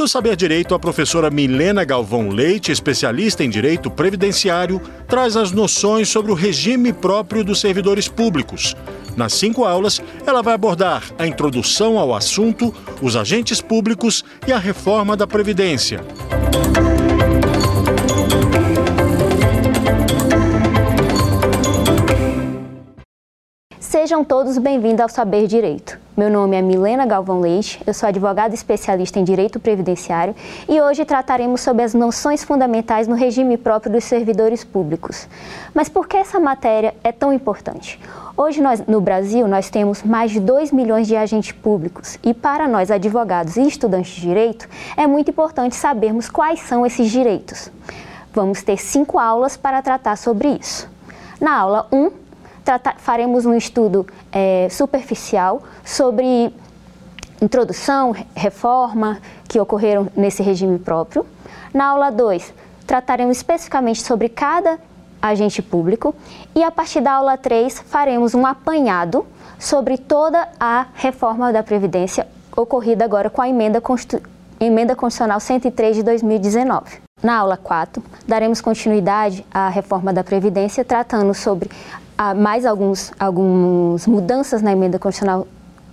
No Saber Direito, a professora Milena Galvão Leite, especialista em direito previdenciário, traz as noções sobre o regime próprio dos servidores públicos. Nas cinco aulas, ela vai abordar a introdução ao assunto, os agentes públicos e a reforma da Previdência. Sejam todos bem-vindos ao Saber Direito. Meu nome é Milena Galvão Leite, eu sou advogada especialista em Direito Previdenciário e hoje trataremos sobre as noções fundamentais no regime próprio dos servidores públicos. Mas por que essa matéria é tão importante? Hoje nós, no Brasil nós temos mais de 2 milhões de agentes públicos e para nós advogados e estudantes de direito é muito importante sabermos quais são esses direitos. Vamos ter cinco aulas para tratar sobre isso. Na aula 1, faremos um estudo é, superficial sobre introdução, reforma que ocorreram nesse regime próprio. Na aula 2, trataremos especificamente sobre cada agente público e a partir da aula 3 faremos um apanhado sobre toda a reforma da Previdência ocorrida agora com a emenda, Constitu... emenda Constitucional 103 de 2019. Na aula 4, daremos continuidade à reforma da Previdência, tratando sobre há mais alguns, algumas mudanças na emenda constitucional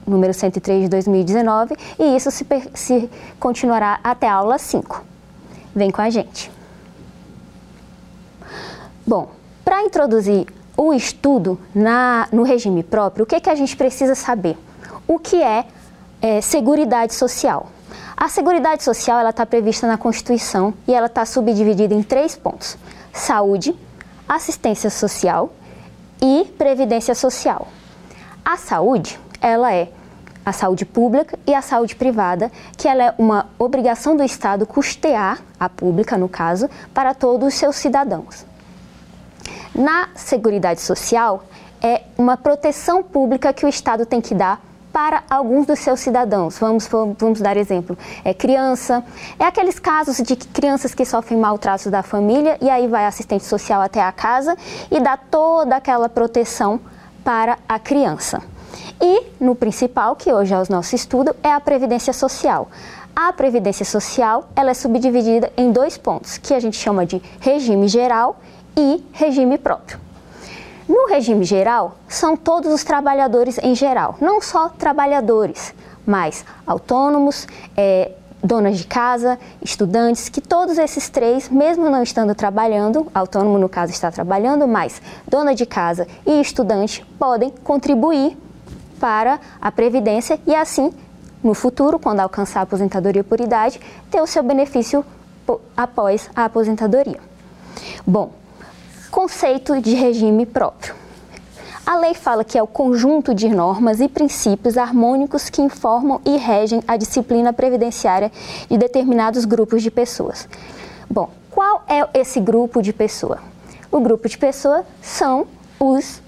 número 103 de 2019 e isso se, se continuará até a aula 5. Vem com a gente. Bom, para introduzir o estudo na, no regime próprio, o que, que a gente precisa saber? O que é, é Seguridade Social? A Seguridade Social está prevista na Constituição e ela está subdividida em três pontos: saúde, assistência social e previdência social. A saúde, ela é a saúde pública e a saúde privada, que ela é uma obrigação do Estado custear, a pública no caso, para todos os seus cidadãos. Na Seguridade Social, é uma proteção pública que o Estado tem que dar para alguns dos seus cidadãos. Vamos, vamos dar exemplo. É criança, é aqueles casos de crianças que sofrem maltratos da família e aí vai assistente social até a casa e dá toda aquela proteção para a criança. E no principal, que hoje é o nosso estudo, é a previdência social. A previdência social, ela é subdividida em dois pontos, que a gente chama de regime geral e regime próprio. No regime geral, são todos os trabalhadores em geral, não só trabalhadores, mas autônomos, é, donas de casa, estudantes, que todos esses três, mesmo não estando trabalhando, autônomo no caso está trabalhando, mas dona de casa e estudante podem contribuir para a previdência e assim, no futuro, quando alcançar a aposentadoria por idade, ter o seu benefício após a aposentadoria. Bom, Conceito de regime próprio. A lei fala que é o conjunto de normas e princípios harmônicos que informam e regem a disciplina previdenciária de determinados grupos de pessoas. Bom, qual é esse grupo de pessoa? O grupo de pessoa são os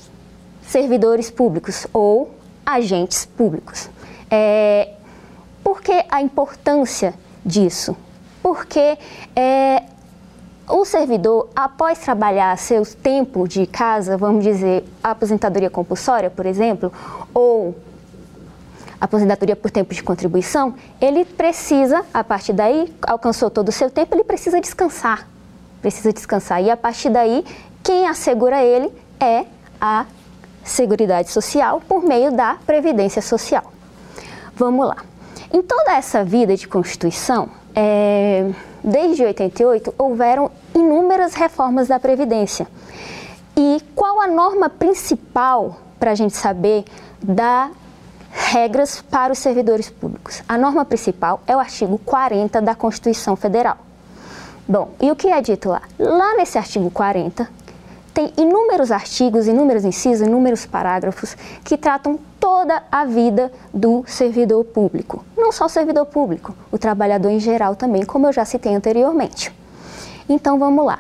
servidores públicos ou agentes públicos. É, por que a importância disso? Porque é, o servidor, após trabalhar seu tempo de casa, vamos dizer, aposentadoria compulsória, por exemplo, ou aposentadoria por tempo de contribuição, ele precisa, a partir daí, alcançou todo o seu tempo, ele precisa descansar. Precisa descansar. E a partir daí, quem assegura ele é a Seguridade Social por meio da Previdência Social. Vamos lá. Em toda essa vida de Constituição, é, desde 88, houveram inúmeras reformas da Previdência. E qual a norma principal para a gente saber da regras para os servidores públicos? A norma principal é o artigo 40 da Constituição Federal. Bom, e o que é dito lá? Lá nesse artigo 40, tem inúmeros artigos, inúmeros incisos, inúmeros parágrafos que tratam toda a vida do servidor público. Não só o servidor público, o trabalhador em geral também, como eu já citei anteriormente. Então vamos lá.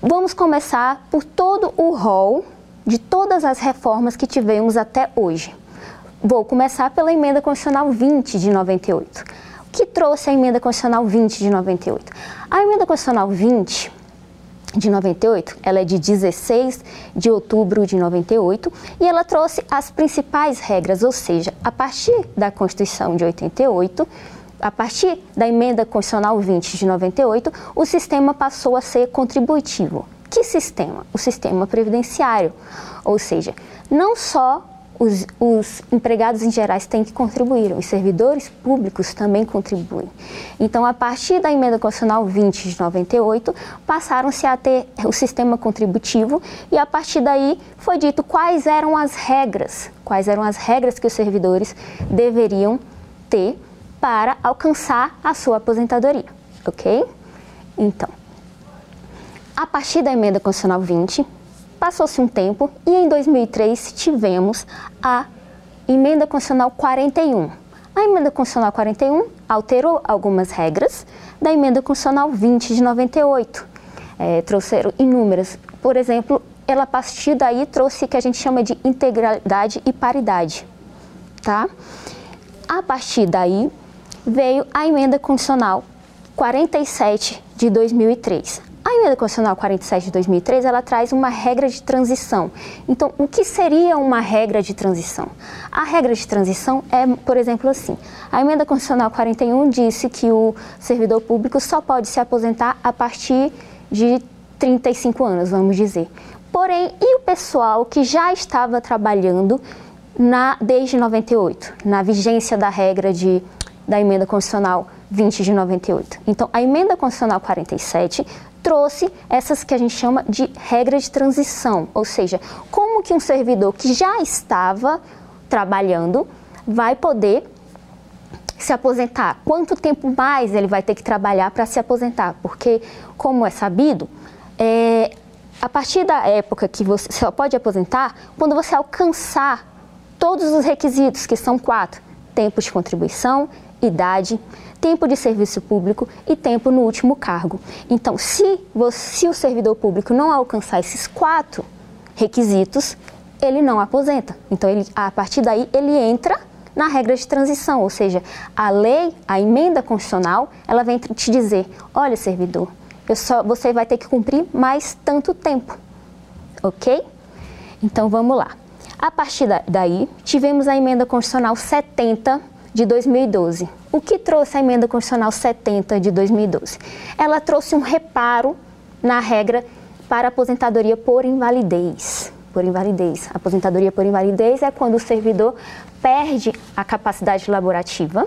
Vamos começar por todo o rol de todas as reformas que tivemos até hoje. Vou começar pela emenda constitucional 20 de 98. O que trouxe a emenda constitucional 20 de 98? A emenda constitucional 20 de 98, ela é de 16 de outubro de 98 e ela trouxe as principais regras, ou seja, a partir da Constituição de 88, a partir da emenda constitucional 20 de 98, o sistema passou a ser contributivo. Que sistema? O sistema previdenciário. Ou seja, não só os, os, empregados em gerais têm que contribuir, os servidores públicos também contribuem. Então, a partir da emenda constitucional 20 de 98, passaram-se a ter o sistema contributivo e a partir daí foi dito quais eram as regras, quais eram as regras que os servidores deveriam ter para alcançar a sua aposentadoria, ok? Então, a partir da emenda constitucional 20, Passou-se um tempo e em 2003 tivemos a Emenda Constitucional 41. A Emenda Constitucional 41 alterou algumas regras da Emenda Constitucional 20 de 98. É, trouxeram inúmeras. Por exemplo, ela a partir daí trouxe o que a gente chama de integralidade e paridade. Tá? A partir daí veio a Emenda Constitucional 47 de 2003. A emenda constitucional 47 de 2003, ela traz uma regra de transição. Então, o que seria uma regra de transição? A regra de transição é, por exemplo, assim: a emenda constitucional 41 disse que o servidor público só pode se aposentar a partir de 35 anos, vamos dizer. Porém, e o pessoal que já estava trabalhando na, desde 98, na vigência da regra de, da emenda constitucional 20 de 98. Então, a emenda constitucional 47 trouxe essas que a gente chama de regra de transição, ou seja, como que um servidor que já estava trabalhando vai poder se aposentar, quanto tempo mais ele vai ter que trabalhar para se aposentar, porque, como é sabido, é, a partir da época que você só pode aposentar, quando você alcançar todos os requisitos, que são quatro: tempo de contribuição, idade, tempo de serviço público e tempo no último cargo. Então, se, você, se o servidor público não alcançar esses quatro requisitos, ele não aposenta. Então, ele, a partir daí, ele entra na regra de transição, ou seja, a lei, a emenda constitucional, ela vem te dizer: olha, servidor, só, você vai ter que cumprir mais tanto tempo, ok? Então vamos lá. A partir daí, tivemos a emenda constitucional 70 de 2012. O que trouxe a emenda constitucional 70 de 2012? Ela trouxe um reparo na regra para aposentadoria por invalidez. Por invalidez. Aposentadoria por invalidez é quando o servidor perde a capacidade laborativa,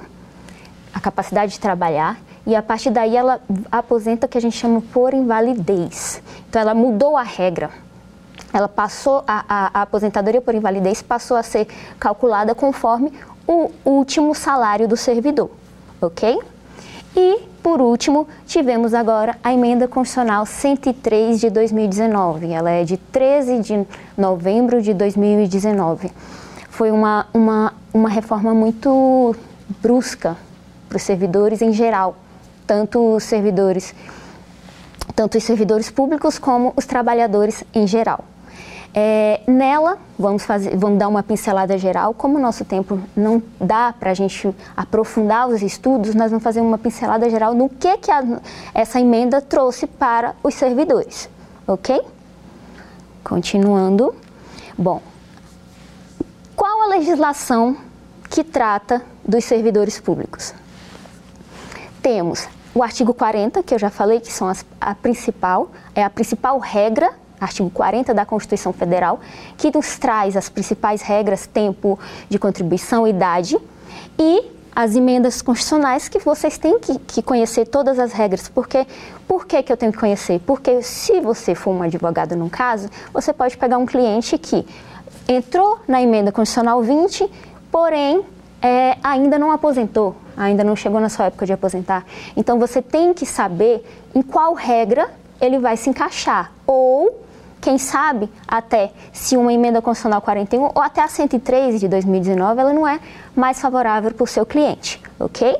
a capacidade de trabalhar, e a partir daí ela aposenta o que a gente chama por invalidez. Então ela mudou a regra. Ela passou a, a, a aposentadoria por invalidez passou a ser calculada conforme o último salário do servidor, ok? E, por último, tivemos agora a emenda constitucional 103 de 2019. Ela é de 13 de novembro de 2019. Foi uma, uma, uma reforma muito brusca para os servidores em geral, tanto os servidores, tanto os servidores públicos como os trabalhadores em geral. É, nela, vamos, fazer, vamos dar uma pincelada geral. Como o nosso tempo não dá para a gente aprofundar os estudos, nós vamos fazer uma pincelada geral no que, que a, essa emenda trouxe para os servidores. Ok? Continuando. Bom, qual a legislação que trata dos servidores públicos? Temos o artigo 40, que eu já falei que são as, a principal, é a principal regra artigo 40 da Constituição Federal, que nos traz as principais regras, tempo de contribuição, idade, e as emendas constitucionais que vocês têm que, que, conhecer todas as regras. Porque, por que, que eu tenho que conhecer? Porque se você for um advogado num caso, você pode pegar um cliente que entrou na emenda constitucional 20, porém é, ainda não aposentou, ainda não chegou na sua época de aposentar. Então você tem que saber em qual regra ele vai se encaixar. Ou quem sabe até se uma emenda constitucional 41 ou até a 103 de 2019 ela não é mais favorável para o seu cliente, ok?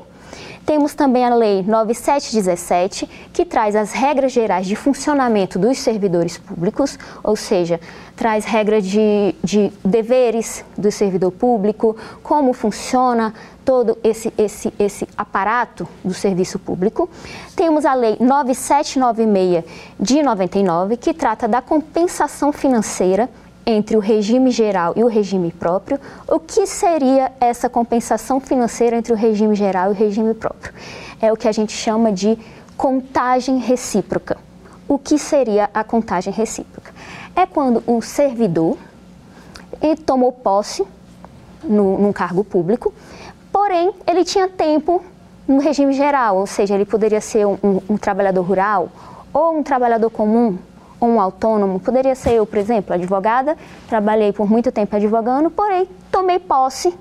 Temos também a Lei 9717, que traz as regras gerais de funcionamento dos servidores públicos, ou seja, traz regras de, de deveres do servidor público, como funciona todo esse, esse, esse aparato do serviço público. Temos a Lei 9796 de 99, que trata da compensação financeira entre o regime geral e o regime próprio, o que seria essa compensação financeira entre o regime geral e o regime próprio? É o que a gente chama de contagem recíproca. O que seria a contagem recíproca? É quando um servidor tomou posse no, num cargo público, porém ele tinha tempo no regime geral, ou seja, ele poderia ser um, um, um trabalhador rural ou um trabalhador comum ou um autônomo. Poderia ser eu, por exemplo, advogada, trabalhei por muito tempo advogando, porém tomei posse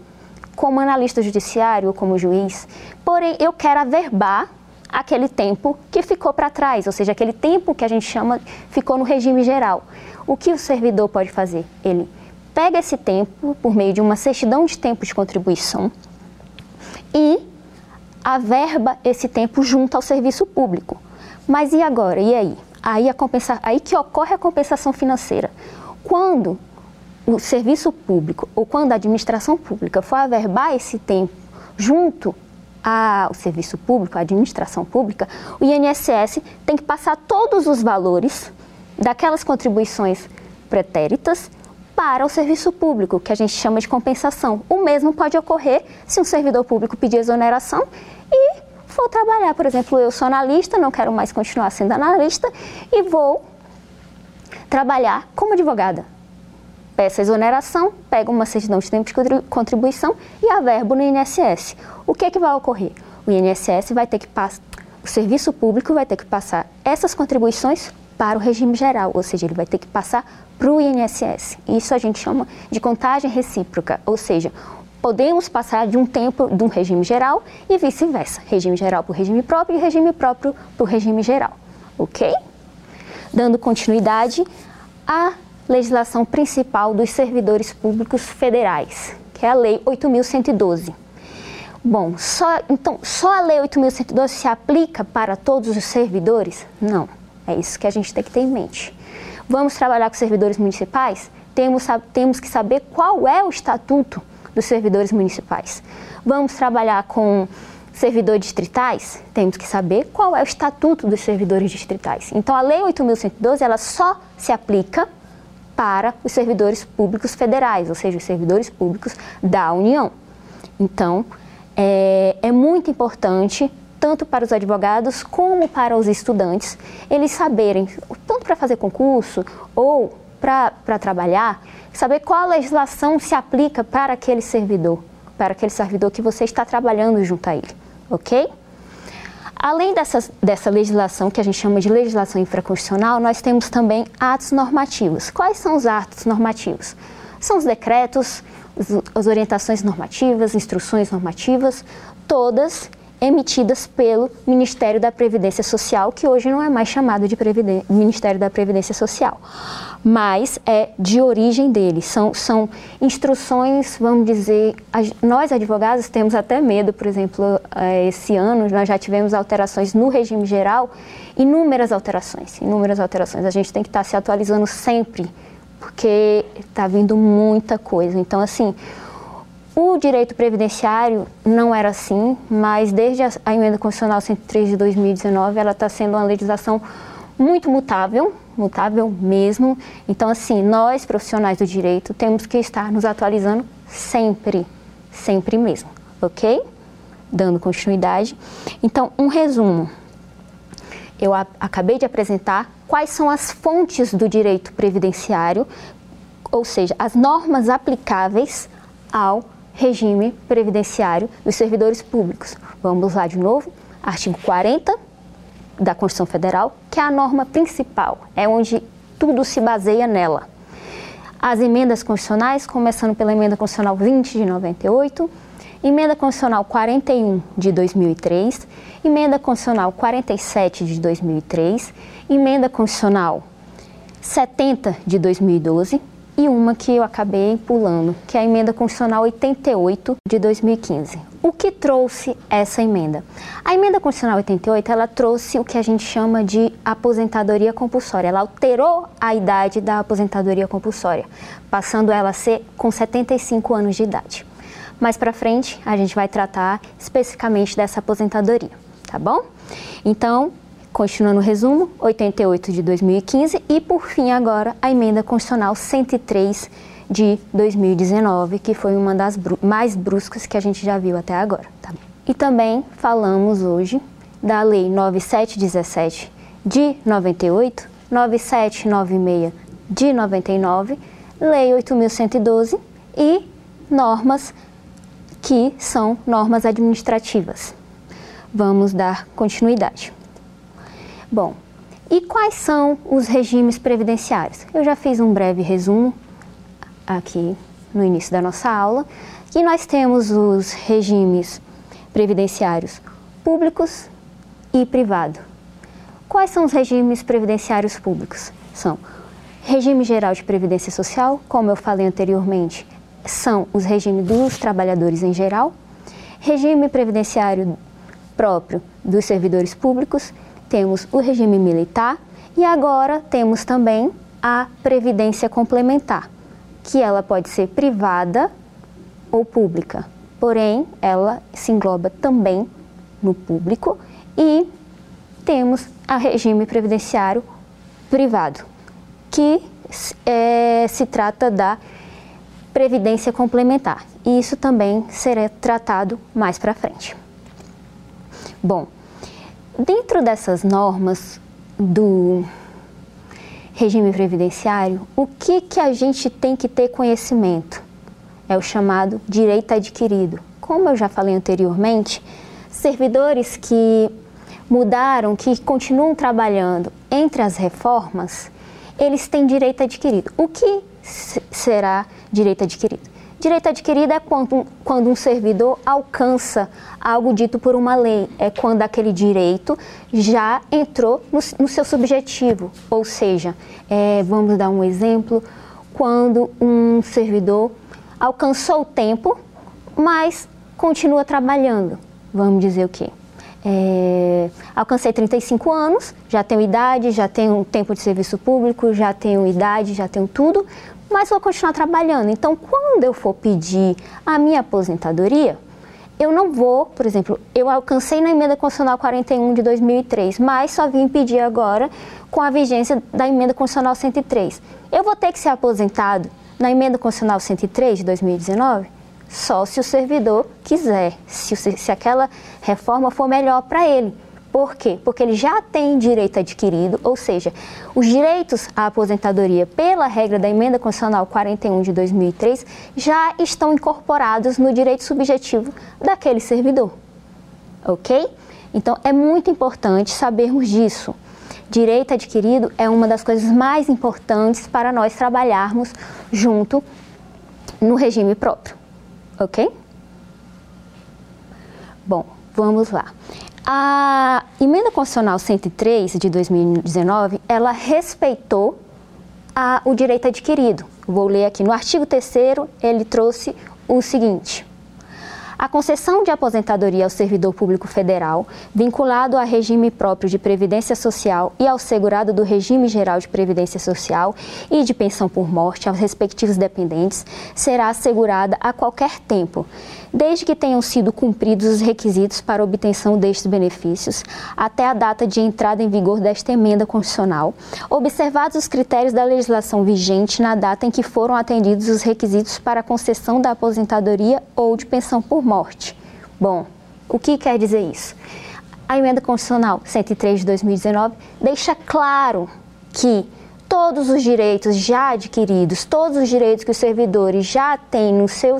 como analista judiciário ou como juiz. Porém, eu quero averbar aquele tempo que ficou para trás, ou seja, aquele tempo que a gente chama ficou no regime geral. O que o servidor pode fazer? Ele pega esse tempo por meio de uma certidão de tempo de contribuição e averba esse tempo junto ao serviço público. Mas e agora? E aí? Aí, a compensa... aí que ocorre a compensação financeira. Quando o serviço público ou quando a administração pública for averbar esse tempo junto ao serviço público, à administração pública, o INSS tem que passar todos os valores daquelas contribuições pretéritas para o serviço público, que a gente chama de compensação. O mesmo pode ocorrer se um servidor público pedir exoneração e for trabalhar. Por exemplo, eu sou analista, não quero mais continuar sendo analista e vou trabalhar como advogada. Peço exoneração, pego uma certidão de tempo de contribuição e averbo no INSS. O que, é que vai ocorrer? O INSS vai ter que passar, o serviço público vai ter que passar essas contribuições para o regime geral, ou seja, ele vai ter que passar para o INSS. Isso a gente chama de contagem recíproca, ou seja, podemos passar de um tempo de um regime geral e vice-versa, regime geral para o regime próprio e regime próprio para o regime geral, ok? Dando continuidade à legislação principal dos servidores públicos federais, que é a Lei 8.112. Bom, só, então, só a Lei 8.112 se aplica para todos os servidores? Não. É isso que a gente tem que ter em mente. Vamos trabalhar com servidores municipais? Temos, temos que saber qual é o estatuto dos servidores municipais. Vamos trabalhar com servidores distritais? Temos que saber qual é o estatuto dos servidores distritais. Então, a Lei 8.112 ela só se aplica para os servidores públicos federais, ou seja, os servidores públicos da União. Então, é, é muito importante tanto para os advogados como para os estudantes, eles saberem, tanto para fazer concurso ou para trabalhar, saber qual legislação se aplica para aquele servidor, para aquele servidor que você está trabalhando junto a ele, ok? Além dessa, dessa legislação, que a gente chama de legislação infraconstitucional, nós temos também atos normativos. Quais são os atos normativos? São os decretos, as orientações normativas, instruções normativas, todas emitidas pelo Ministério da Previdência Social, que hoje não é mais chamado de Ministério da Previdência Social, mas é de origem dele. São, são instruções, vamos dizer, nós advogados temos até medo, por exemplo, eh, esse ano nós já tivemos alterações no regime geral, inúmeras alterações, inúmeras alterações. A gente tem que estar se atualizando sempre, porque está vindo muita coisa. Então, assim, o direito previdenciário não era assim, mas desde a emenda constitucional 103 de 2019, ela está sendo uma legislação muito mutável, mutável mesmo. Então, assim, nós profissionais do direito temos que estar nos atualizando sempre, sempre mesmo, ok? Dando continuidade. Então, um resumo. Eu acabei de apresentar quais são as fontes do direito previdenciário, ou seja, as normas aplicáveis ao regime previdenciário dos servidores públicos. Vamos lá de novo, artigo 40 da Constituição Federal, que é a norma principal, é onde tudo se baseia nela. As emendas constitucionais, começando pela emenda constitucional 20 de 98, emenda constitucional 41 de 2003, emenda constitucional 47 de 2003, emenda constitucional 70 de 2012, e uma que eu acabei pulando, que é a emenda constitucional 88 de 2015. O que trouxe essa emenda? A emenda constitucional 88, ela trouxe o que a gente chama de aposentadoria compulsória. Ela alterou a idade da aposentadoria compulsória, passando ela a ser com 75 anos de idade. Mais para frente, a gente vai tratar especificamente dessa aposentadoria, tá bom? Então, Continuando o resumo, 88 de 2015 e, por fim, agora, a emenda constitucional 103 de 2019, que foi uma das mais bruscas que a gente já viu até agora. Tá? E também falamos hoje da Lei 9717 de 98, 9796 de 99, Lei 8112 e normas que são normas administrativas. Vamos dar continuidade. Bom, e quais são os regimes previdenciários? Eu já fiz um breve resumo aqui no início da nossa aula, e nós temos os regimes previdenciários públicos e privado. Quais são os regimes previdenciários públicos? São regime geral de previdência social, como eu falei anteriormente, são os regimes dos trabalhadores em geral, regime previdenciário próprio dos servidores públicos, temos o regime militar e agora temos também a previdência complementar, que ela pode ser privada ou pública, porém ela se engloba também no público e temos a regime previdenciário privado, que é, se trata da previdência complementar. E isso também será tratado mais para frente. Bom, dentro dessas normas do regime previdenciário, o que, que a gente tem que ter conhecimento? É o chamado direito adquirido. Como eu já falei anteriormente, servidores que mudaram, que continuam trabalhando entre as reformas, eles têm direito adquirido. O que será direito adquirido? Direito adquirido é quando, quando um servidor alcança algo dito por uma lei, é quando aquele direito já entrou no, no seu subjetivo. Ou seja, é, vamos dar um exemplo, quando um servidor alcançou o tempo, mas continua trabalhando. Vamos dizer o quê? É, alcancei 35 anos, já tenho idade, já tenho tempo de serviço público, já tenho idade, já tenho tudo, mas vou continuar trabalhando. Então, quando eu for pedir a minha aposentadoria, eu não vou, por exemplo, eu alcancei na emenda constitucional 41 de 2003, mas só vim pedir agora com a vigência da emenda constitucional 103. Eu vou ter que ser aposentado na emenda constitucional 103 de 2019? Só se o servidor quiser, se, se aquela reforma for melhor para ele. Por quê? Porque ele já tem direito adquirido, ou seja, os direitos à aposentadoria pela regra da Emenda Constitucional 41 de 2003 já estão incorporados no direito subjetivo daquele servidor. Ok? Então é muito importante sabermos disso. Direito adquirido é uma das coisas mais importantes para nós trabalharmos junto no regime próprio ok? Bom, vamos lá. A emenda constitucional 103 de 2019, ela respeitou a, o direito adquirido. Vou ler aqui no artigo 3 ele trouxe o seguinte: a concessão de aposentadoria ao servidor público federal, vinculado a regime próprio de previdência social e ao segurado do regime geral de previdência social e de pensão por morte aos respectivos dependentes, será assegurada a qualquer tempo, desde que tenham sido cumpridos os requisitos para obtenção destes benefícios, até a data de entrada em vigor desta emenda constitucional, observados os critérios da legislação vigente na data em que foram atendidos os requisitos para a concessão da aposentadoria ou de pensão por morte. Bom, o que quer dizer isso? A emenda constitucional 103 de 2019 deixa claro que todos os direitos já adquiridos, todos os direitos que os servidores já têm no seu,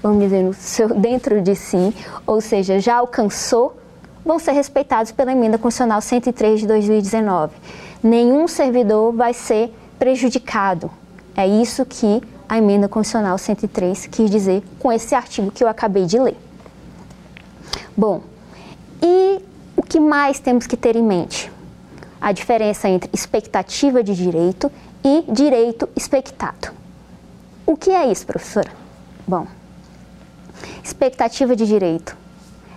vamos dizer, no seu, dentro de si, ou seja, já alcançou, vão ser respeitados pela emenda constitucional 103 de 2019. Nenhum servidor vai ser prejudicado. É isso que a emenda constitucional 103 quis dizer com esse artigo que eu acabei de ler. Bom, e o que mais temos que ter em mente? A diferença entre expectativa de direito e direito expectado. O que é isso, professora? Bom, expectativa de direito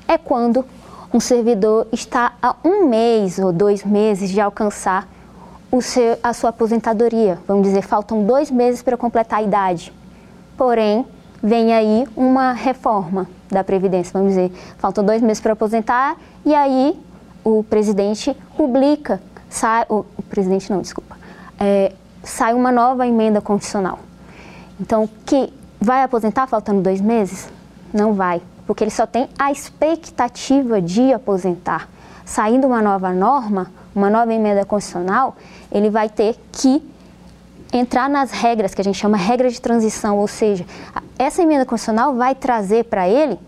é quando um servidor está a um mês ou dois meses de alcançar seu, a sua aposentadoria. Vamos dizer, faltam dois meses para completar a idade. Porém, vem aí uma reforma da Previdência. Vamos dizer, faltam dois meses para aposentar e aí o presidente publica, sai, o, o presidente não, desculpa, é, sai uma nova emenda constitucional. Então, que vai aposentar faltando dois meses? Não vai, porque ele só tem a expectativa de aposentar. Saindo uma nova norma, uma nova emenda constitucional, ele vai ter que entrar nas regras que a gente chama regra de transição, ou seja, essa emenda constitucional vai trazer para ele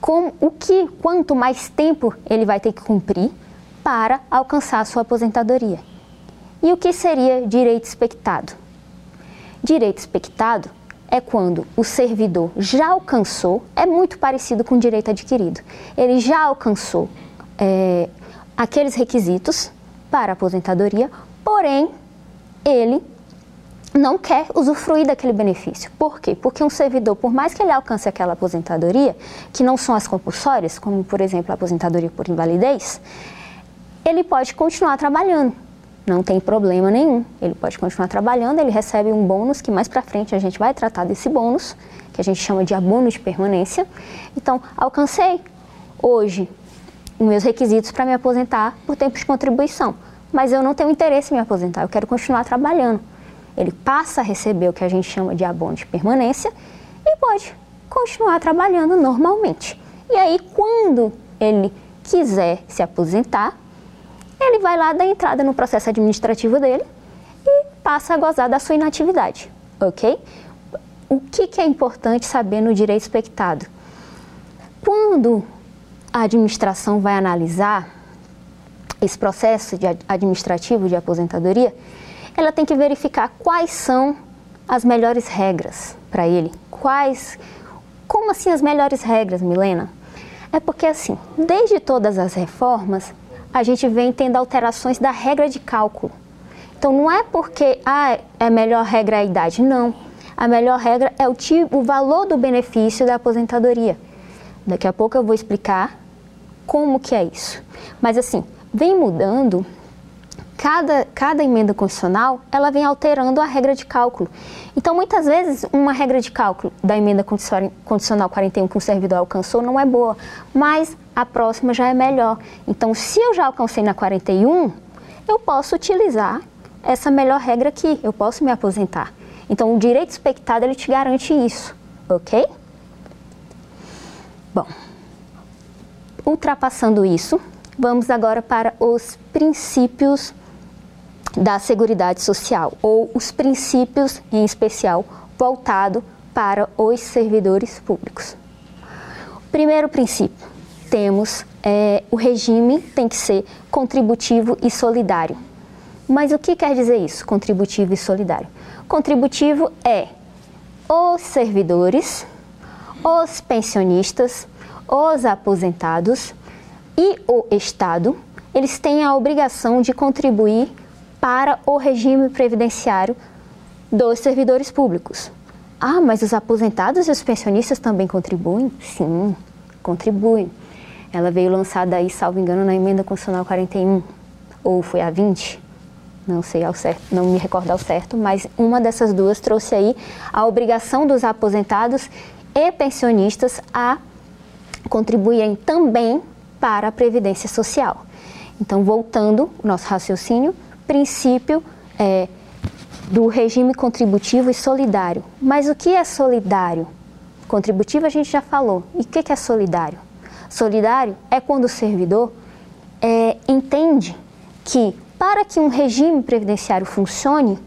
com o que, quanto mais tempo ele vai ter que cumprir para alcançar sua aposentadoria. E o que seria direito expectado? Direito expectado é quando o servidor já alcançou, é muito parecido com direito adquirido, ele já alcançou é, aqueles requisitos para aposentadoria, porém ele não quer usufruir daquele benefício. Por quê? Porque um servidor, por mais que ele alcance aquela aposentadoria, que não são as compulsórias, como por exemplo a aposentadoria por invalidez, ele pode continuar trabalhando. Não tem problema nenhum. Ele pode continuar trabalhando, ele recebe um bônus que mais para frente a gente vai tratar desse bônus, que a gente chama de abono de permanência. Então, alcancei hoje os meus requisitos para me aposentar por tempo de contribuição mas eu não tenho interesse em me aposentar, eu quero continuar trabalhando. Ele passa a receber o que a gente chama de abono de permanência e pode continuar trabalhando normalmente. E aí, quando ele quiser se aposentar, ele vai lá dar entrada no processo administrativo dele e passa a gozar da sua inatividade, ok? O que, que é importante saber no direito expectado? Quando a administração vai analisar esse processo de administrativo de aposentadoria, ela tem que verificar quais são as melhores regras para ele. Quais, como assim as melhores regras, Milena? É porque assim, desde todas as reformas, a gente vem tendo alterações da regra de cálculo. Então não é porque ah, é melhor regra a idade, não. A melhor regra é o, tipo, o valor do benefício da aposentadoria. Daqui a pouco eu vou explicar como que é isso. Mas assim, vem mudando, cada, cada emenda constitucional, ela vem alterando a regra de cálculo. Então, muitas vezes, uma regra de cálculo da emenda condicional 41 que o servidor alcançou não é boa, mas a próxima já é melhor. Então, se eu já alcancei na 41, eu posso utilizar essa melhor regra aqui, eu posso me aposentar. Então, o direito expectado, ele te garante isso, ok? Bom, ultrapassando isso, Vamos agora para os princípios da Seguridade Social, ou os princípios, em especial, voltado para os servidores públicos. Primeiro princípio, temos é, o regime tem que ser contributivo e solidário. Mas o que quer dizer isso, contributivo e solidário? Contributivo é os servidores, os pensionistas, os aposentados e o Estado, eles têm a obrigação de contribuir para o regime previdenciário dos servidores públicos. Ah, mas os aposentados e os pensionistas também contribuem? Sim, contribuem. Ela veio lançada aí, salvo engano, na emenda constitucional 41, ou foi a 20, não sei ao certo, não me recordo ao certo, mas uma dessas duas trouxe aí a obrigação dos aposentados e pensionistas a contribuírem também para a Previdência Social. Então, voltando o nosso raciocínio, princípio é, do regime contributivo e solidário. Mas o que é solidário? Contributivo a gente já falou. E o que é solidário? Solidário é quando o servidor é, entende que para que um regime previdenciário funcione,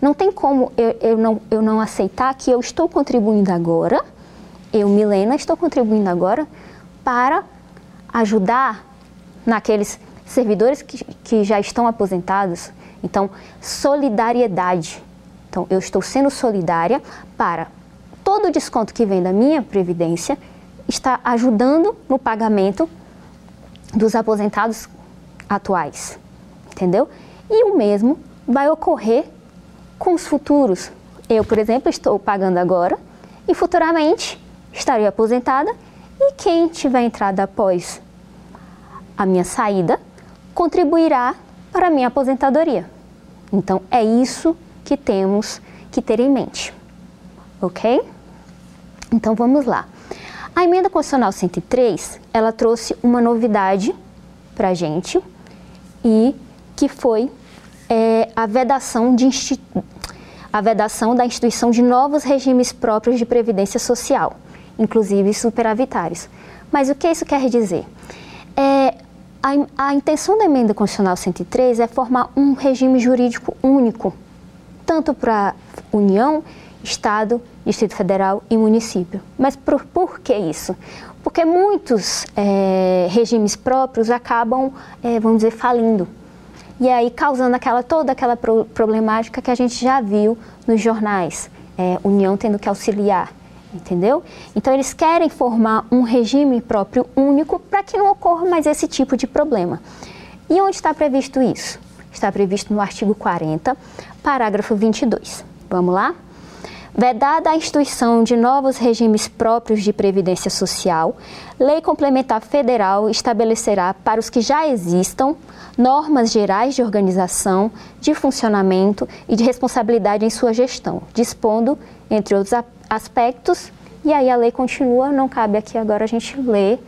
não tem como eu, eu, não, eu não aceitar que eu estou contribuindo agora, eu, Milena, estou contribuindo agora para ajudar naqueles servidores que, que já estão aposentados. Então, solidariedade. Então, eu estou sendo solidária para todo o desconto que vem da minha previdência está ajudando no pagamento dos aposentados atuais, entendeu? E o mesmo vai ocorrer com os futuros. Eu, por exemplo, estou pagando agora e futuramente estarei aposentada e quem tiver entrada após a minha saída contribuirá para a minha aposentadoria. Então, é isso que temos que ter em mente. Ok? Então, vamos lá. A emenda constitucional 103, ela trouxe uma novidade para a gente e que foi é, a vedação de a vedação da instituição de novos regimes próprios de previdência social, inclusive superavitários. Mas o que isso quer dizer? É, a, a intenção da emenda constitucional 103 é formar um regime jurídico único, tanto para União, Estado, Distrito Federal e município. Mas por, por que isso? Porque muitos é, regimes próprios acabam, é, vamos dizer, falindo e aí causando aquela, toda aquela pro, problemática que a gente já viu nos jornais, é, União tendo que auxiliar, entendeu? Então eles querem formar um regime próprio único para que não ocorra mais esse tipo de problema. E onde está previsto isso? Está previsto no artigo 40, parágrafo 22. Vamos lá? Vedada a instituição de novos regimes próprios de previdência social, Lei Complementar Federal estabelecerá para os que já existam normas gerais de organização, de funcionamento e de responsabilidade em sua gestão, dispondo, entre outros aspectos, e aí a lei continua, não cabe aqui agora a gente ler,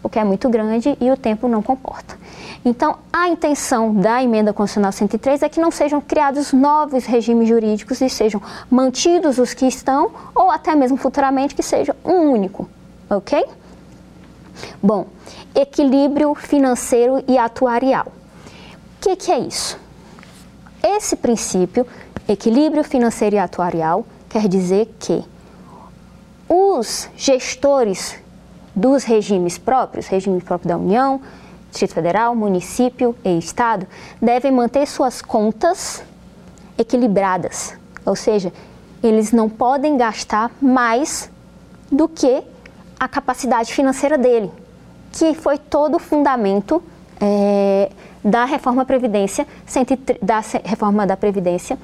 porque é muito grande e o tempo não comporta. Então, a intenção da emenda constitucional 103 é que não sejam criados novos regimes jurídicos e sejam mantidos os que estão, ou até mesmo futuramente que seja um único, ok? Bom, equilíbrio financeiro e atuarial. O que, que é isso? Esse princípio, equilíbrio financeiro e atuarial, quer dizer que os gestores dos regimes próprios, regime próprio da União, Distrito Federal, município e Estado, devem manter suas contas equilibradas, ou seja, eles não podem gastar mais do que a capacidade financeira dele, que foi todo o fundamento é, da reforma Previdência, da reforma da Previdência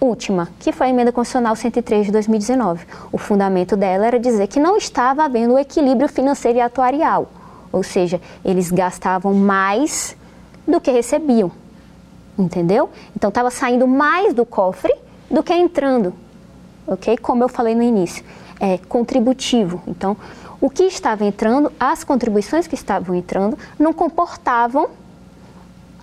última, que foi a emenda constitucional 103 de 2019. O fundamento dela era dizer que não estava havendo equilíbrio financeiro e atuarial, ou seja, eles gastavam mais do que recebiam, entendeu? Então estava saindo mais do cofre do que entrando, ok? Como eu falei no início, é contributivo. Então, o que estava entrando, as contribuições que estavam entrando, não comportavam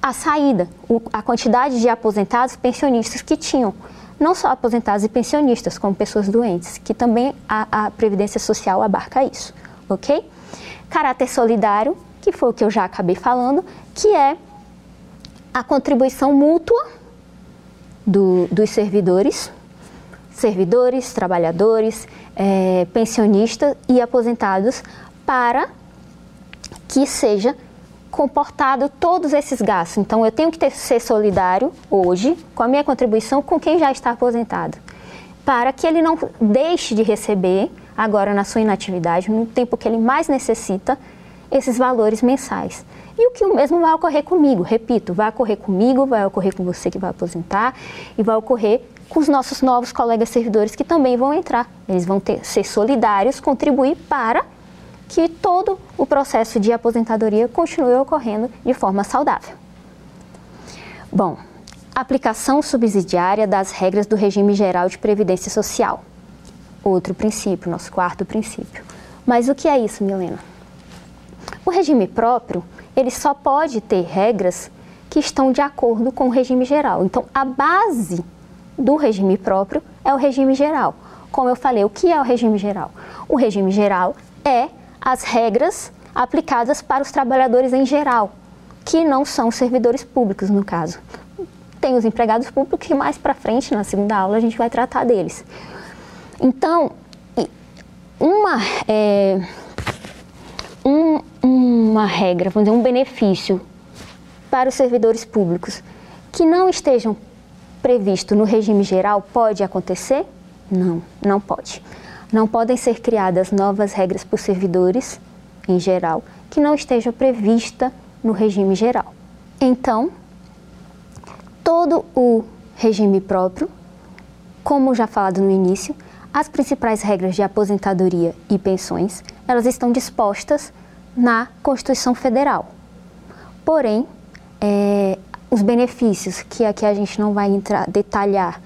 a saída, a quantidade de aposentados pensionistas que tinham. Não só aposentados e pensionistas, como pessoas doentes, que também a, a Previdência Social abarca isso, ok? Caráter solidário, que foi o que eu já acabei falando, que é a contribuição mútua do, dos servidores, servidores, trabalhadores, é, pensionistas e aposentados, para que seja comportado todos esses gastos. Então, eu tenho que ter, ser solidário hoje com a minha contribuição com quem já está aposentado, para que ele não deixe de receber, agora na sua inatividade, no tempo que ele mais necessita, esses valores mensais. E o que o mesmo vai ocorrer comigo, repito, vai ocorrer comigo, vai ocorrer com você que vai aposentar e vai ocorrer com os nossos novos colegas servidores que também vão entrar. Eles vão ter, ser solidários, contribuir para que todo o processo de aposentadoria continue ocorrendo de forma saudável. Bom, aplicação subsidiária das regras do regime geral de previdência social. Outro princípio, nosso quarto princípio. Mas o que é isso, Milena? O regime próprio, ele só pode ter regras que estão de acordo com o regime geral. Então, a base do regime próprio é o regime geral. Como eu falei, o que é o regime geral? O regime geral é as regras aplicadas para os trabalhadores em geral, que não são servidores públicos, no caso. Tem os empregados públicos que mais para frente, na segunda aula, a gente vai tratar deles. Então, uma, é, um, uma regra, vamos dizer, um benefício para os servidores públicos que não estejam previsto no regime geral pode acontecer? Não, não pode. Não podem ser criadas novas regras os servidores, em geral, que não esteja prevista no regime geral. Então, todo o regime próprio, como já falado no início, as principais regras de aposentadoria e pensões, elas estão dispostas na Constituição Federal. Porém, é, os benefícios, que aqui a gente não vai entrar, detalhar,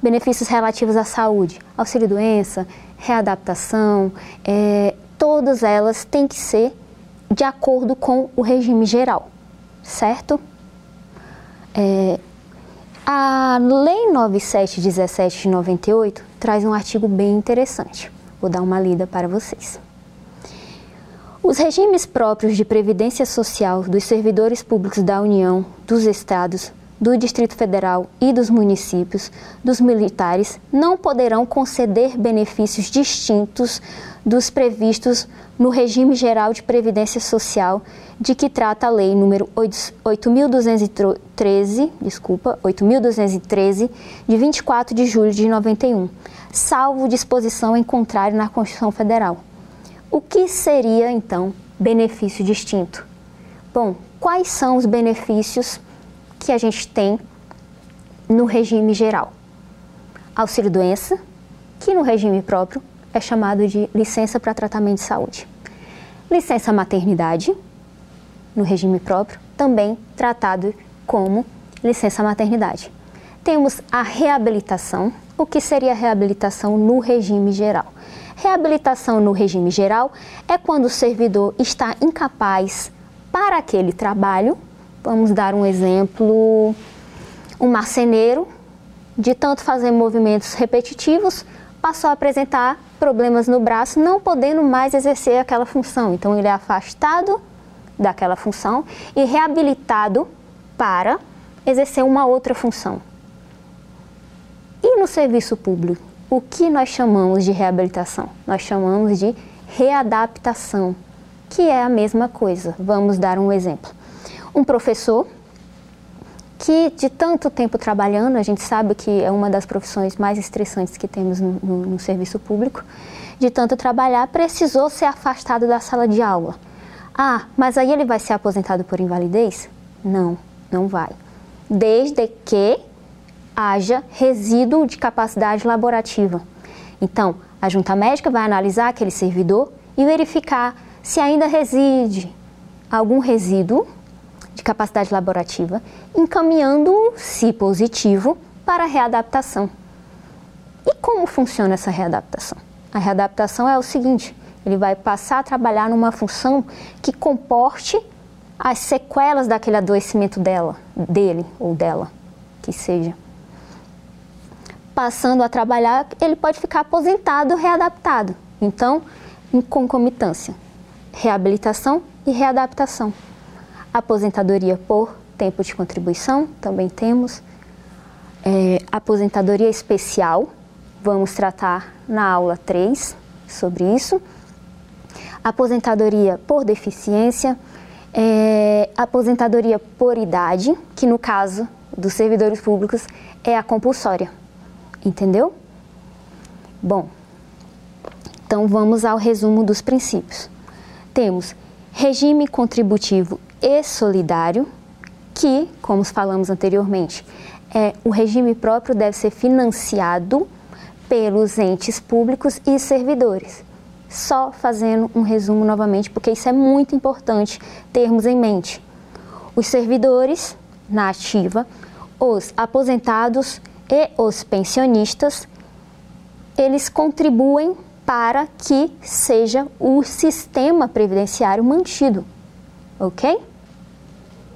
benefícios relativos à saúde, auxílio-doença, readaptação, é, todas elas têm que ser de acordo com o regime geral, certo? É, a Lei 9717 de 98 traz um artigo bem interessante. Vou dar uma lida para vocês. Os regimes próprios de previdência social dos servidores públicos da União, dos Estados, do Distrito Federal e dos municípios, dos militares, não poderão conceder benefícios distintos dos previstos no regime geral de previdência social de que trata a lei número 8213, desculpa, 8213 de 24 de julho de 91, salvo disposição em contrário na Constituição Federal. O que seria então benefício distinto? Bom, quais são os benefícios que a gente tem no regime geral? Auxílio doença, que no regime próprio é chamado de licença para tratamento de saúde. Licença maternidade, no regime próprio, também tratado como licença maternidade. Temos a reabilitação. O que seria reabilitação no regime geral? Reabilitação no regime geral é quando o servidor está incapaz para aquele trabalho. Vamos dar um exemplo: um marceneiro, de tanto fazer movimentos repetitivos, passou a apresentar problemas no braço, não podendo mais exercer aquela função. Então, ele é afastado daquela função e reabilitado para exercer uma outra função. E no serviço público? O que nós chamamos de reabilitação? Nós chamamos de readaptação, que é a mesma coisa. Vamos dar um exemplo. Um professor que de tanto tempo trabalhando, a gente sabe que é uma das profissões mais estressantes que temos no, no, no, serviço público, de tanto trabalhar, precisou ser afastado da sala de aula. Ah, mas aí ele vai ser aposentado por invalidez? Não, não vai. Desde que haja resíduo de capacidade laborativa. Então, a junta médica vai analisar aquele servidor e verificar se ainda reside algum resíduo de capacidade laborativa, encaminhando, se positivo, para a readaptação. E como funciona essa readaptação? A readaptação é o seguinte: ele vai passar a trabalhar numa função que comporte as sequelas daquele adoecimento dela, dele ou dela, que seja passando a trabalhar, ele pode ficar aposentado, readaptado. Então, em concomitância, reabilitação e readaptação. Aposentadoria por tempo de contribuição, também temos. É, aposentadoria especial, vamos tratar na aula 3 sobre isso. Aposentadoria por deficiência, é, aposentadoria por idade, que no caso dos servidores públicos é a compulsória. Entendeu? Bom, então vamos ao resumo dos princípios. Temos regime contributivo e solidário, que, como falamos anteriormente, é o regime próprio deve ser financiado pelos entes públicos e servidores. Só fazendo um resumo novamente, porque isso é muito importante termos em mente. Os servidores na ativa, os aposentados e os pensionistas, eles contribuem para que seja o sistema previdenciário mantido, ok?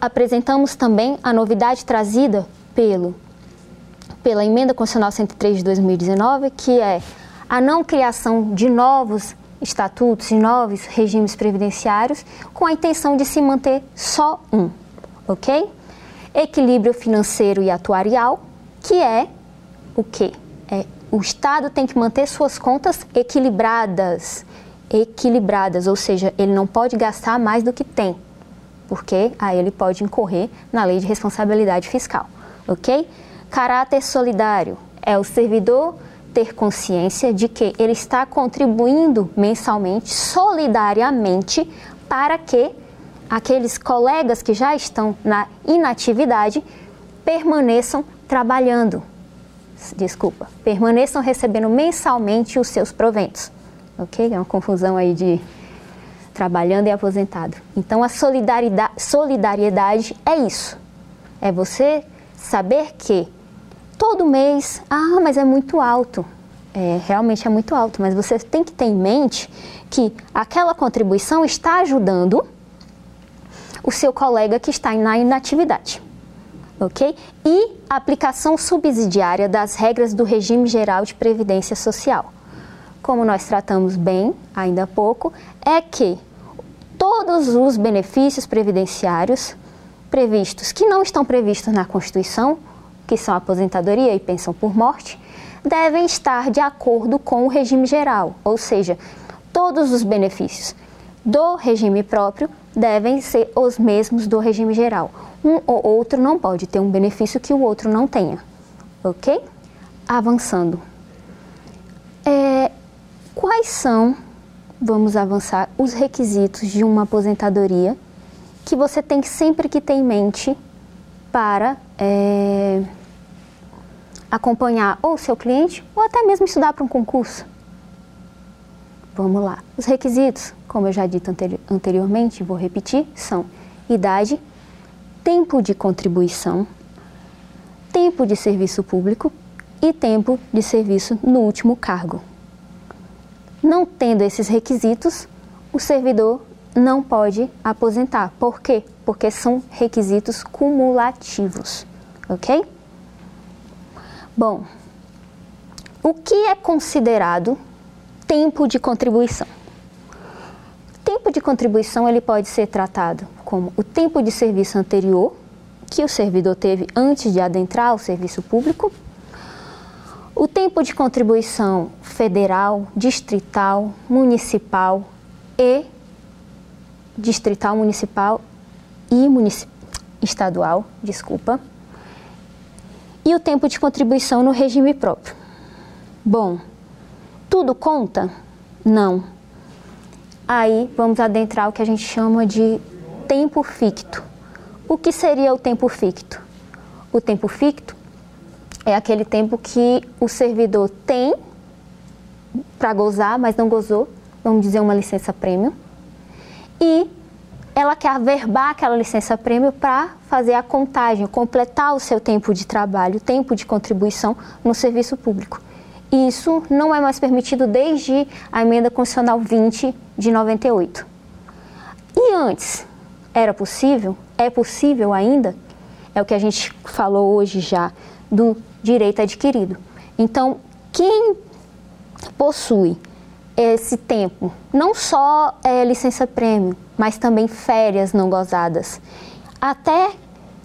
Apresentamos também a novidade trazida pelo, pela Emenda Constitucional 103 de 2019, que é a não criação de novos estatutos, de novos regimes previdenciários, com a intenção de se manter só um, ok? Equilíbrio financeiro e atuarial, que é o quê? É, o Estado tem que manter suas contas equilibradas, equilibradas, ou seja, ele não pode gastar mais do que tem, porque aí ele pode incorrer na lei de responsabilidade fiscal, ok? Caráter solidário é o servidor ter consciência de que ele está contribuindo mensalmente, solidariamente, para que aqueles colegas que já estão na inatividade permaneçam trabalhando, desculpa, permaneçam recebendo mensalmente os seus proventos. Ok? É uma confusão aí de trabalhando e aposentado. Então a solidariedade, solidariedade é isso. É você saber que todo mês, ah, mas é muito alto. É, realmente é muito alto, mas você tem que ter em mente que aquela contribuição está ajudando o seu colega que está na inatividade. Ok? E a aplicação subsidiária das regras do regime geral de previdência social. Como nós tratamos bem ainda há pouco, é que todos os benefícios previdenciários previstos que não estão previstos na Constituição, que são aposentadoria e pensão por morte, devem estar de acordo com o regime geral, ou seja, todos os benefícios do regime próprio devem ser os mesmos do regime geral. Um ou outro não pode ter um benefício que o outro não tenha. Ok? Avançando. É, quais são, vamos avançar, os requisitos de uma aposentadoria que você tem sempre que ter em mente para é, acompanhar ou seu cliente ou até mesmo estudar para um concurso? Vamos lá. Os requisitos, como eu já dito anteriormente, vou repetir, são idade, tempo de contribuição, tempo de serviço público e tempo de serviço no último cargo. Não tendo esses requisitos, o servidor não pode aposentar. Por quê? Porque são requisitos cumulativos, ok? Bom, o que é considerado tempo de contribuição? Tempo de contribuição ele pode ser tratado como o tempo de serviço anterior que o servidor teve antes de adentrar ao serviço público, o tempo de contribuição federal, distrital, municipal e distrital, municipal e municip... estadual, desculpa, e o tempo de contribuição no regime próprio. Bom, tudo conta? Não. Aí vamos adentrar o que a gente chama de tempo ficto. O que seria o tempo ficto? O tempo ficto é aquele tempo que o servidor tem para gozar, mas não gozou, vamos dizer uma licença prêmio, e ela quer averbar aquela licença prêmio para fazer a contagem, completar o seu tempo de trabalho, tempo de contribuição no serviço público. Isso não é mais permitido desde a emenda constitucional 20 de 98. E antes, era possível? É possível ainda? É o que a gente falou hoje já do direito adquirido. Então, quem possui esse tempo, não só é, licença prêmio, mas também férias não gozadas, até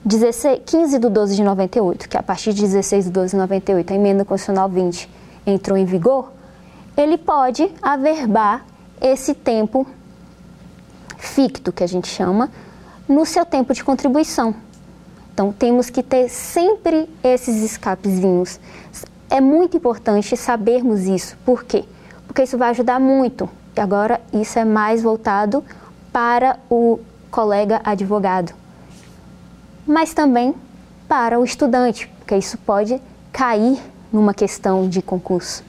16, 15 de 12 de 98, que é a partir de 16 de 12 de 98, a emenda constitucional 20 entrou em vigor, ele pode averbar esse tempo ficto, que a gente chama, no seu tempo de contribuição. Então, temos que ter sempre esses escapezinhos. É muito importante sabermos isso. Por quê? Porque isso vai ajudar muito. E agora, isso é mais voltado para o colega advogado, mas também para o estudante, porque isso pode cair numa questão de concurso.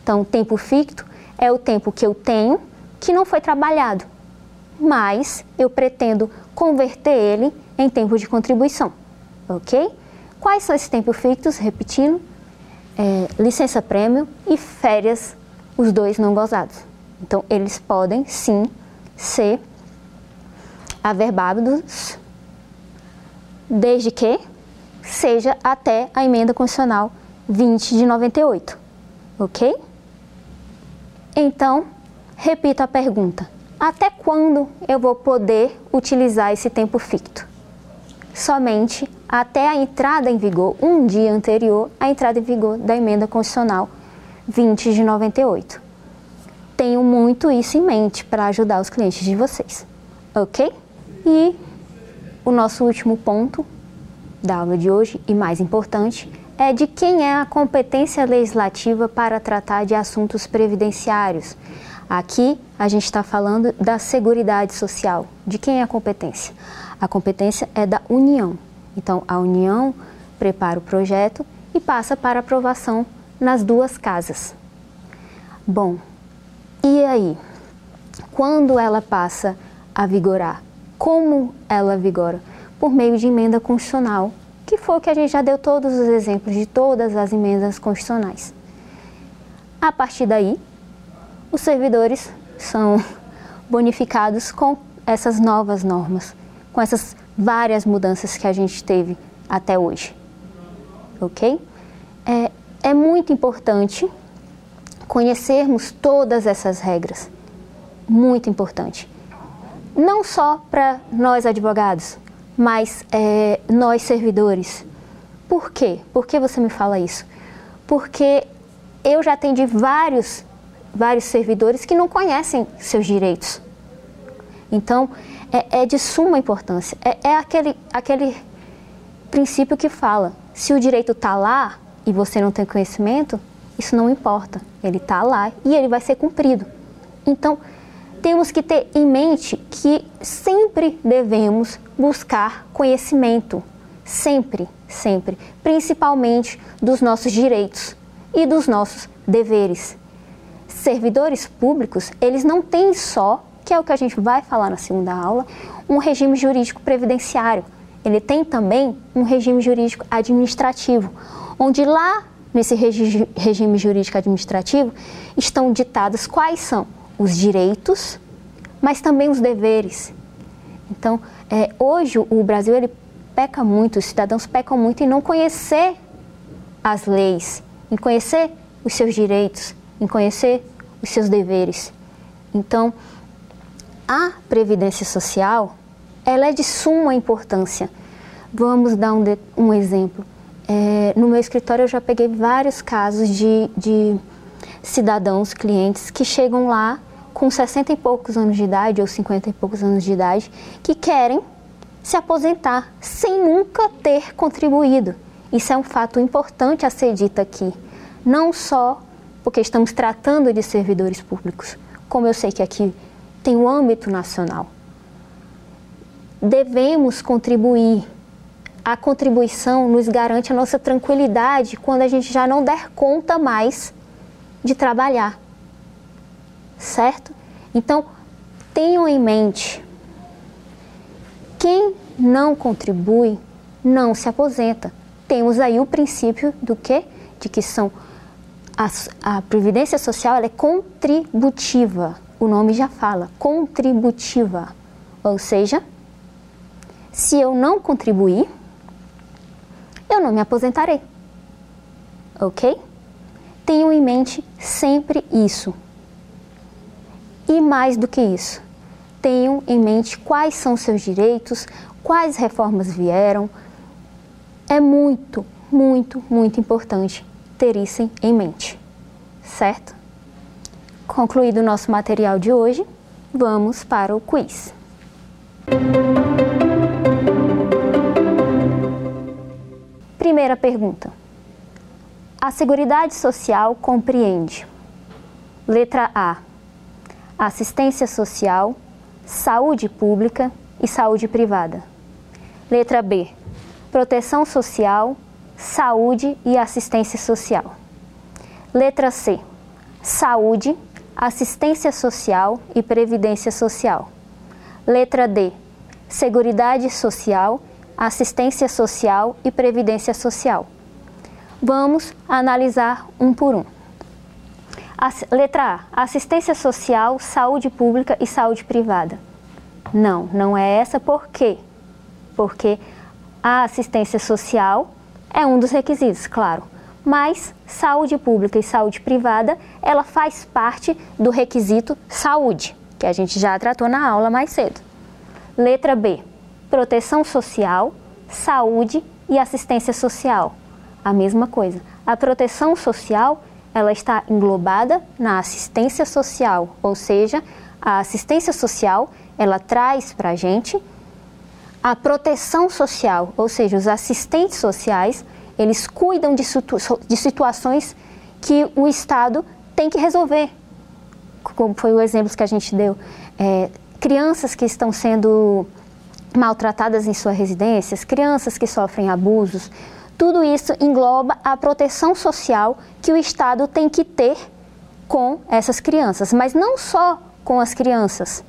Então, tempo ficto é o tempo que eu tenho que não foi trabalhado, mas eu pretendo converter ele em tempo de contribuição, ok? Quais são esses tempos fictos? Repetindo, é, licença prêmio e férias, os dois não gozados. Então, eles podem sim ser averbados desde que seja até a emenda constitucional 20 de 98, ok? Então, repito a pergunta: até quando eu vou poder utilizar esse tempo ficto? Somente até a entrada em vigor, um dia anterior à entrada em vigor da emenda constitucional 20 de 98. Tenho muito isso em mente para ajudar os clientes de vocês, ok? E o nosso último ponto da aula de hoje, e mais importante, é de quem é a competência legislativa para tratar de assuntos previdenciários. Aqui a gente está falando da Seguridade Social. De quem é a competência? A competência é da União. Então, a União prepara o projeto e passa para aprovação nas duas casas. Bom, e aí? Quando ela passa a vigorar? Como ela vigora? Por meio de emenda constitucional, que foi que a gente já deu todos os exemplos de todas as emendas constitucionais. A partir daí, os servidores são bonificados com essas novas normas, com essas várias mudanças que a gente teve até hoje. Ok? É, é muito importante conhecermos todas essas regras. Muito importante. Não só para nós advogados, mas é, nós servidores. Por quê? Por que você me fala isso? Porque eu já atendi vários, vários servidores que não conhecem seus direitos. Então, é, é de suma importância. É, é, aquele, aquele princípio que fala: se o direito está lá e você não tem conhecimento, isso não importa. Ele está lá e ele vai ser cumprido. Então, temos que ter em mente que sempre devemos buscar conhecimento. Sempre, sempre. Principalmente dos nossos direitos e dos nossos deveres. Servidores públicos, eles não têm só que é o que a gente vai falar na segunda aula, um regime jurídico previdenciário. Ele tem também um regime jurídico administrativo, onde lá nesse regi regime jurídico administrativo estão ditados quais são os direitos, mas também os deveres. Então, é, hoje o Brasil ele peca muito, os cidadãos pecam muito em não conhecer as leis, em conhecer os seus direitos, em conhecer os seus deveres. Então, a previdência social, ela é de suma importância. Vamos dar um, de, um exemplo. É, no meu escritório eu já peguei vários casos de, de cidadãos, clientes que chegam lá com 60 e poucos anos de idade ou 50 e poucos anos de idade que querem se aposentar sem nunca ter contribuído. Isso é um fato importante a ser dito aqui. Não só porque estamos tratando de servidores públicos, como eu sei que aqui tem o âmbito nacional. Devemos contribuir. A contribuição nos garante a nossa tranquilidade quando a gente já não der conta mais de trabalhar. Certo? Então, tenham em mente: quem não contribui não se aposenta. Temos aí o princípio do que? De que são a, a previdência social é contributiva o nome já fala, contributiva. Ou seja, se eu não contribuir, eu não me aposentarei. Ok? Tenham em mente sempre isso. E mais do que isso, tenham em mente quais são seus direitos, quais reformas vieram. É muito, muito, muito importante ter isso em mente, certo? Concluído o nosso material de hoje, vamos para o quiz. Primeira pergunta. A Seguridade Social compreende: letra A, assistência social, saúde pública e saúde privada. Letra B, proteção social, saúde e assistência social. Letra C, saúde, assistência social e previdência social. Letra D. Seguridade social, assistência social e previdência social. Vamos analisar um por um. letra A. Assistência social, saúde pública e saúde privada. Não, não é essa. Por quê? Porque a assistência social é um dos requisitos, claro mas saúde pública e saúde privada, ela faz parte do requisito saúde, que a gente já tratou na aula mais cedo. Letra B, proteção social, saúde e assistência social. A mesma coisa. A proteção social, ela está englobada na assistência social, ou seja, a assistência social, ela traz para a gente a proteção social, ou seja, os assistentes sociais, eles cuidam de, situ de situações que o Estado tem que resolver, como foi o exemplo que a gente deu. É, crianças que estão sendo maltratadas em suas residências, crianças que sofrem abusos, tudo isso engloba a proteção social que o Estado tem que ter com essas crianças, mas não só com as crianças,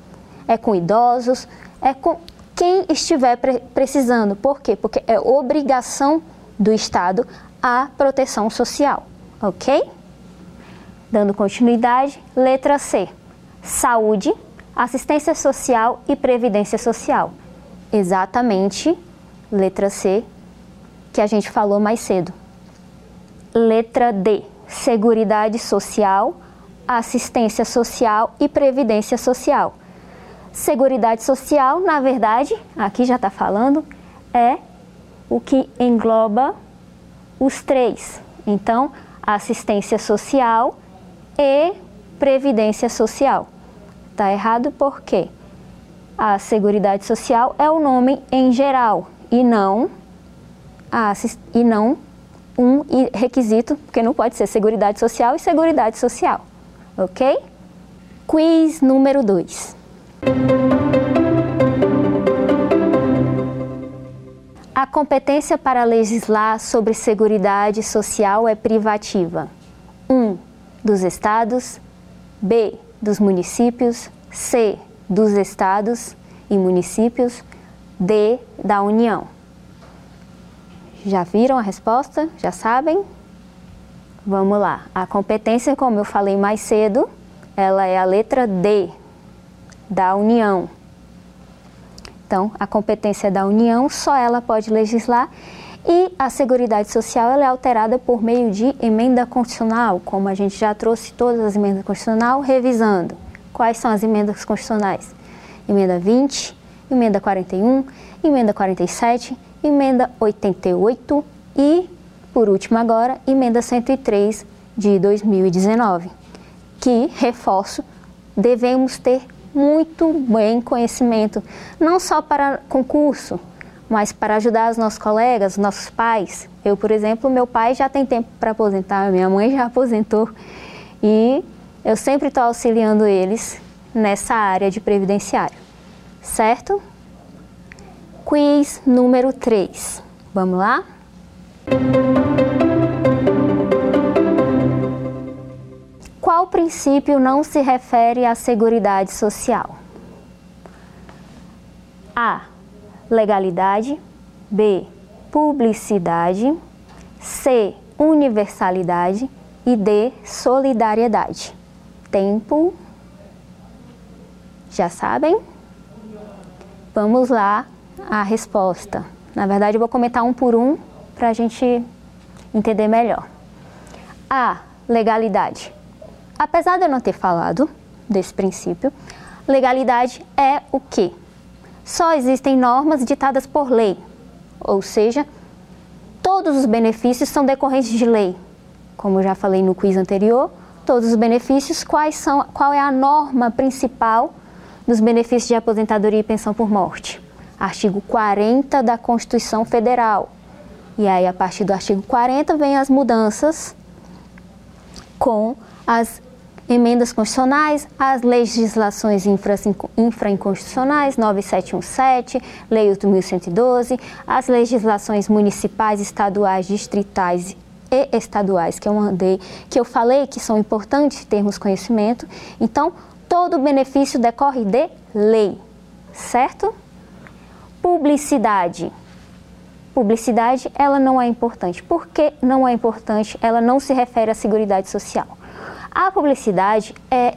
é com idosos, é com quem estiver pre precisando. Por quê? Porque é obrigação do Estado à proteção social, ok? Dando continuidade, letra C: saúde, assistência social e previdência social. Exatamente, letra C, que a gente falou mais cedo. Letra D, Seguridade Social, Assistência Social e Previdência Social. Seguridade Social, na verdade, aqui já está falando, é o que engloba os três. Então, assistência social e previdência social. Está errado por quê? A Seguridade Social é o nome em geral e não, a, e não um requisito, porque não pode ser Seguridade Social e Seguridade Social. Ok? Quiz número 2. A competência para legislar sobre seguridade social é privativa. 1. Um, dos estados. B. Dos municípios. C. Dos estados e municípios. D. Da União. Já viram a resposta? Já sabem? Vamos lá. A competência, como eu falei mais cedo, ela é a letra D da União. Então, a competência da União, só ela pode legislar e a Seguridade Social ela é alterada por meio de emenda constitucional, como a gente já trouxe todas as emendas constitucionais, revisando. Quais são as emendas constitucionais? Emenda 20, emenda 41, emenda 47, emenda 88 e, por último agora, emenda 103 de 2019, que, reforço, devemos ter muito bem conhecimento, não só para concurso, mas para ajudar os nossos colegas, nossos pais. Eu, por exemplo, meu pai já tem tempo para aposentar, minha mãe já aposentou e eu sempre estou auxiliando eles nessa área de previdenciário, certo? Quiz número 3. Vamos lá? Qual princípio não se refere à Seguridade Social? A. Legalidade. B. Publicidade. C. Universalidade. E D. Solidariedade. Tempo. Já sabem? Vamos lá a resposta. Na verdade, eu vou comentar um por um para a gente entender melhor. A. Legalidade. Apesar de eu não ter falado desse princípio, legalidade é o quê? Só existem normas ditadas por lei, ou seja, todos os benefícios são decorrentes de lei. Como já falei no quiz anterior, todos os benefícios, quais são, qual é a norma principal dos benefícios de aposentadoria e pensão por morte? artigo 40 da Constituição Federal. E aí, a partir do artigo 40, vem as mudanças com as emendas constitucionais, as legislações infra, infrainconstitucionais, 9717, Lei 8.112, as legislações municipais, estaduais, distritais e estaduais que eu mandei, que eu falei que são importantes termos conhecimento. Então, todo benefício decorre de lei, certo? Publicidade. Publicidade, ela não é importante. Por que não é importante? Ela não se refere à Seguridade Social. A publicidade é,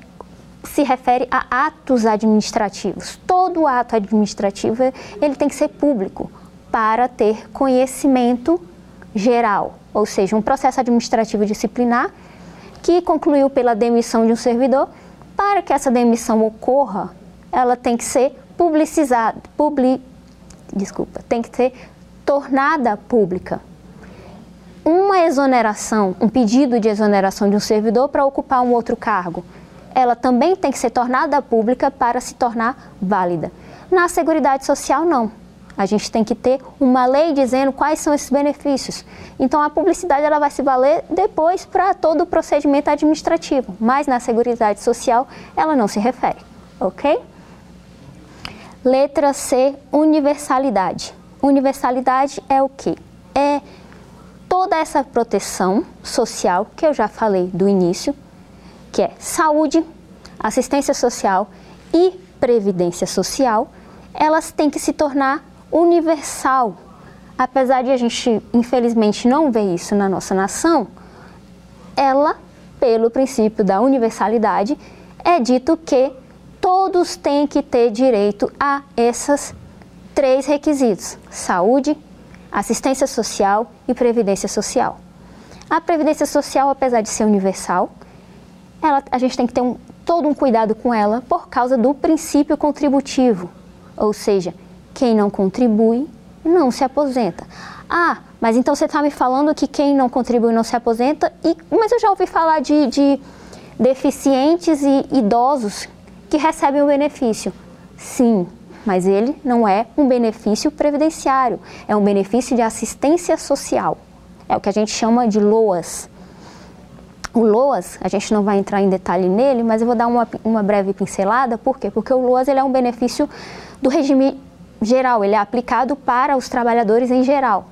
se refere a atos administrativos. Todo ato administrativo ele tem que ser público para ter conhecimento geral, ou seja, um processo administrativo disciplinar que concluiu pela demissão de um servidor. Para que essa demissão ocorra, ela tem que ser publicizada, publi, desculpa, tem que ser tornada pública. Uma exoneração, um pedido de exoneração de um servidor para ocupar um outro cargo, ela também tem que ser tornada pública para se tornar válida. Na Seguridade Social, não. A gente tem que ter uma lei dizendo quais são esses benefícios. Então, a publicidade ela vai se valer depois para todo o procedimento administrativo, mas na Seguridade Social ela não se refere, ok? Letra C, universalidade. Universalidade é o que? É toda essa proteção social que eu já falei do início, que é saúde, assistência social e previdência social, elas têm que se tornar universal. Apesar de a gente, infelizmente, não ver isso na nossa nação, ela, pelo princípio da universalidade, é dito que todos têm que ter direito a essas três requisitos: saúde, assistência social e previdência social. A previdência social, apesar de ser universal, ela, a gente tem que ter um, todo um cuidado com ela por causa do princípio contributivo, ou seja, quem não contribui não se aposenta. Ah, mas então você está me falando que quem não contribui não se aposenta, e, mas eu já ouvi falar de, de deficientes e idosos que recebem o benefício. Sim, mas ele não é um benefício previdenciário, é um benefício de assistência social. É o que a gente chama de LOAS. O LOAS, a gente não vai entrar em detalhe nele, mas eu vou dar uma, uma breve pincelada. Por quê? Porque o LOAS ele é um benefício do regime geral, ele é aplicado para os trabalhadores em geral.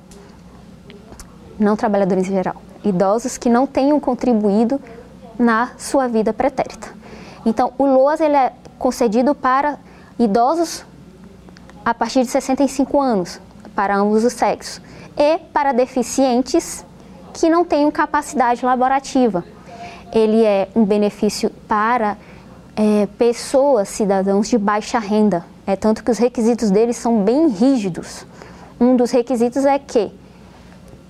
Não trabalhadores em geral, idosos que não tenham contribuído na sua vida pretérita. Então, o LOAS ele é concedido para idosos a partir de 65 anos, para ambos os sexos, e para deficientes que não tenham capacidade laborativa. Ele é um benefício para é, pessoas, cidadãos de baixa renda. É tanto que os requisitos deles são bem rígidos. Um dos requisitos é que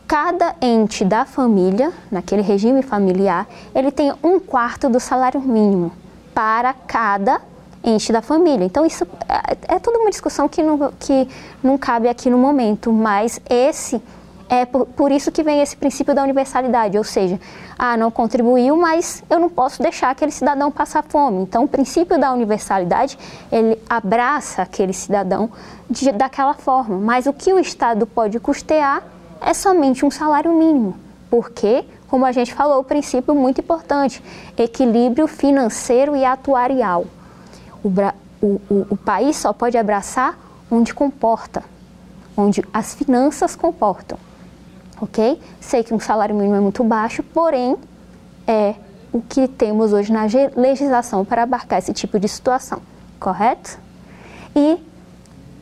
cada ente da família, naquele regime familiar, ele tem um quarto do salário mínimo para cada ente da família. Então, isso é, é toda uma discussão que não, que não cabe aqui no momento, mas esse é por, por, isso que vem esse princípio da universalidade, ou seja, ah, não contribuiu, mas eu não posso deixar aquele cidadão passar fome. Então, o princípio da universalidade, ele abraça aquele cidadão de, daquela forma. Mas o que o Estado pode custear é somente um salário mínimo. Porque, como a gente falou, o princípio muito importante, equilíbrio financeiro e atuarial. O, o, o, país só pode abraçar onde comporta, onde as finanças comportam ok? Sei que um salário mínimo é muito baixo, porém é o que temos hoje na legislação para abarcar esse tipo de situação, correto? E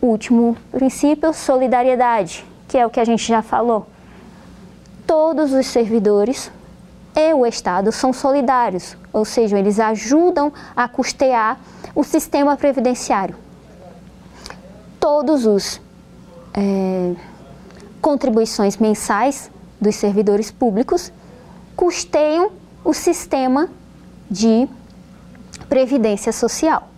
último princípio, solidariedade, que é o que a gente já falou. Todos os servidores e o Estado são solidários, ou seja, eles ajudam a custear o sistema previdenciário. Todos os é, contribuições mensais dos servidores públicos custeiam o sistema de previdência social,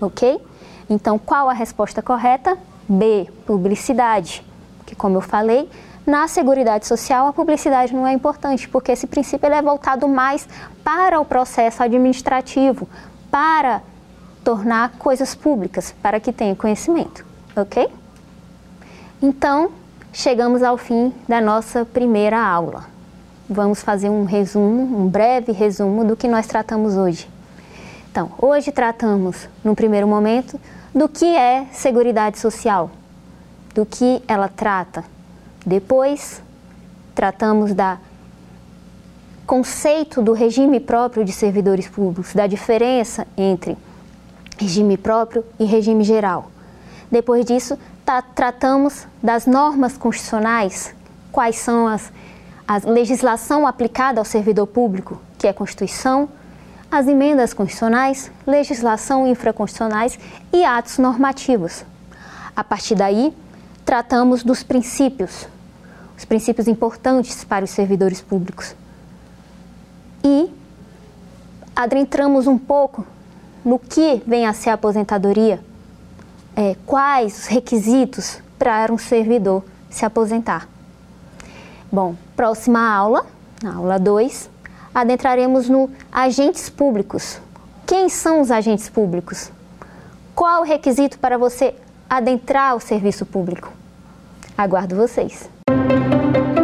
ok? Então, qual a resposta correta? B, publicidade, que como eu falei, na Seguridade Social a publicidade não é importante, porque esse princípio é voltado mais para o processo administrativo, para tornar coisas públicas, para que tenha conhecimento, ok? Então, chegamos ao fim da nossa primeira aula. Vamos fazer um resumo, um breve resumo do que nós tratamos hoje. Então, hoje tratamos, no primeiro momento, do que é Seguridade Social, do que ela trata. Depois, tratamos da conceito do regime próprio de servidores públicos, da diferença entre regime próprio e regime geral. Depois disso, tá, tratamos das normas constitucionais, quais são as, a legislação aplicada ao servidor público, que é a Constituição, as emendas constitucionais, legislação infraconstitucionais e atos normativos. A partir daí, tratamos dos princípios, os princípios importantes para os servidores públicos. E adentramos um pouco no que vem a ser a aposentadoria é, quais os requisitos para um servidor se aposentar. Bom, próxima aula, na aula 2, adentraremos no agentes públicos. Quem são os agentes públicos? Qual o requisito para você adentrar o serviço público? Aguardo vocês.